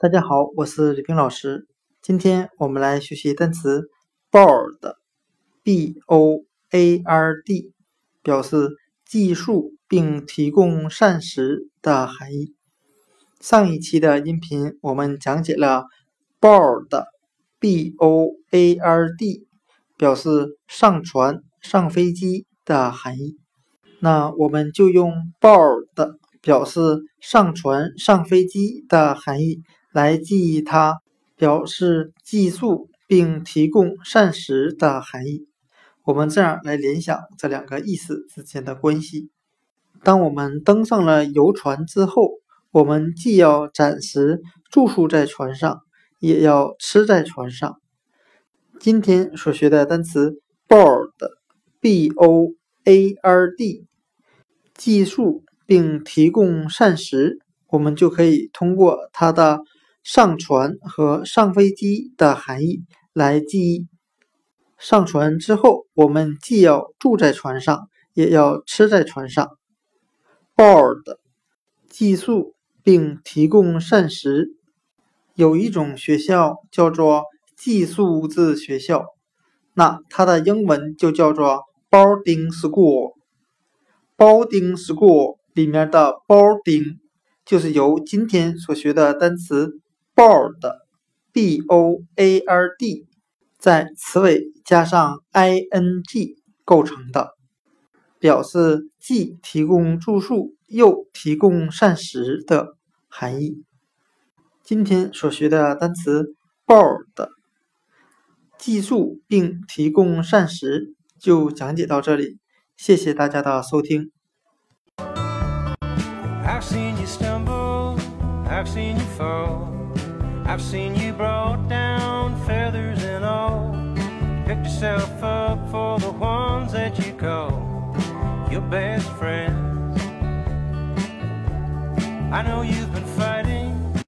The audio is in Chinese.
大家好，我是李冰老师。今天我们来学习单词 board，b-o-a-r-d，表示计数并提供膳食的含义。上一期的音频我们讲解了 board，b-o-a-r-d，表示上船、上飞机的含义。那我们就用 board 表示上船、上飞机的含义。来记忆它表示寄宿并提供膳食的含义。我们这样来联想这两个意思之间的关系：当我们登上了游船之后，我们既要暂时住宿在船上，也要吃在船上。今天所学的单词 board，b-o-a-r-d，寄宿并提供膳食，我们就可以通过它的。上船和上飞机的含义来记忆。上船之后，我们既要住在船上，也要吃在船上。Board，寄宿并提供膳食。有一种学校叫做寄宿制学校，那它的英文就叫做 boarding school。boarding school 里面的 boarding 就是由今天所学的单词。board，b-o-a-r-d，在词尾加上 i-n-g 构成的，表示既提供住宿又提供膳食的含义。今天所学的单词 board，寄宿并提供膳食就讲解到这里，谢谢大家的收听。I've seen you brought down feathers and all. Picked yourself up for the ones that you call your best friends. I know you've been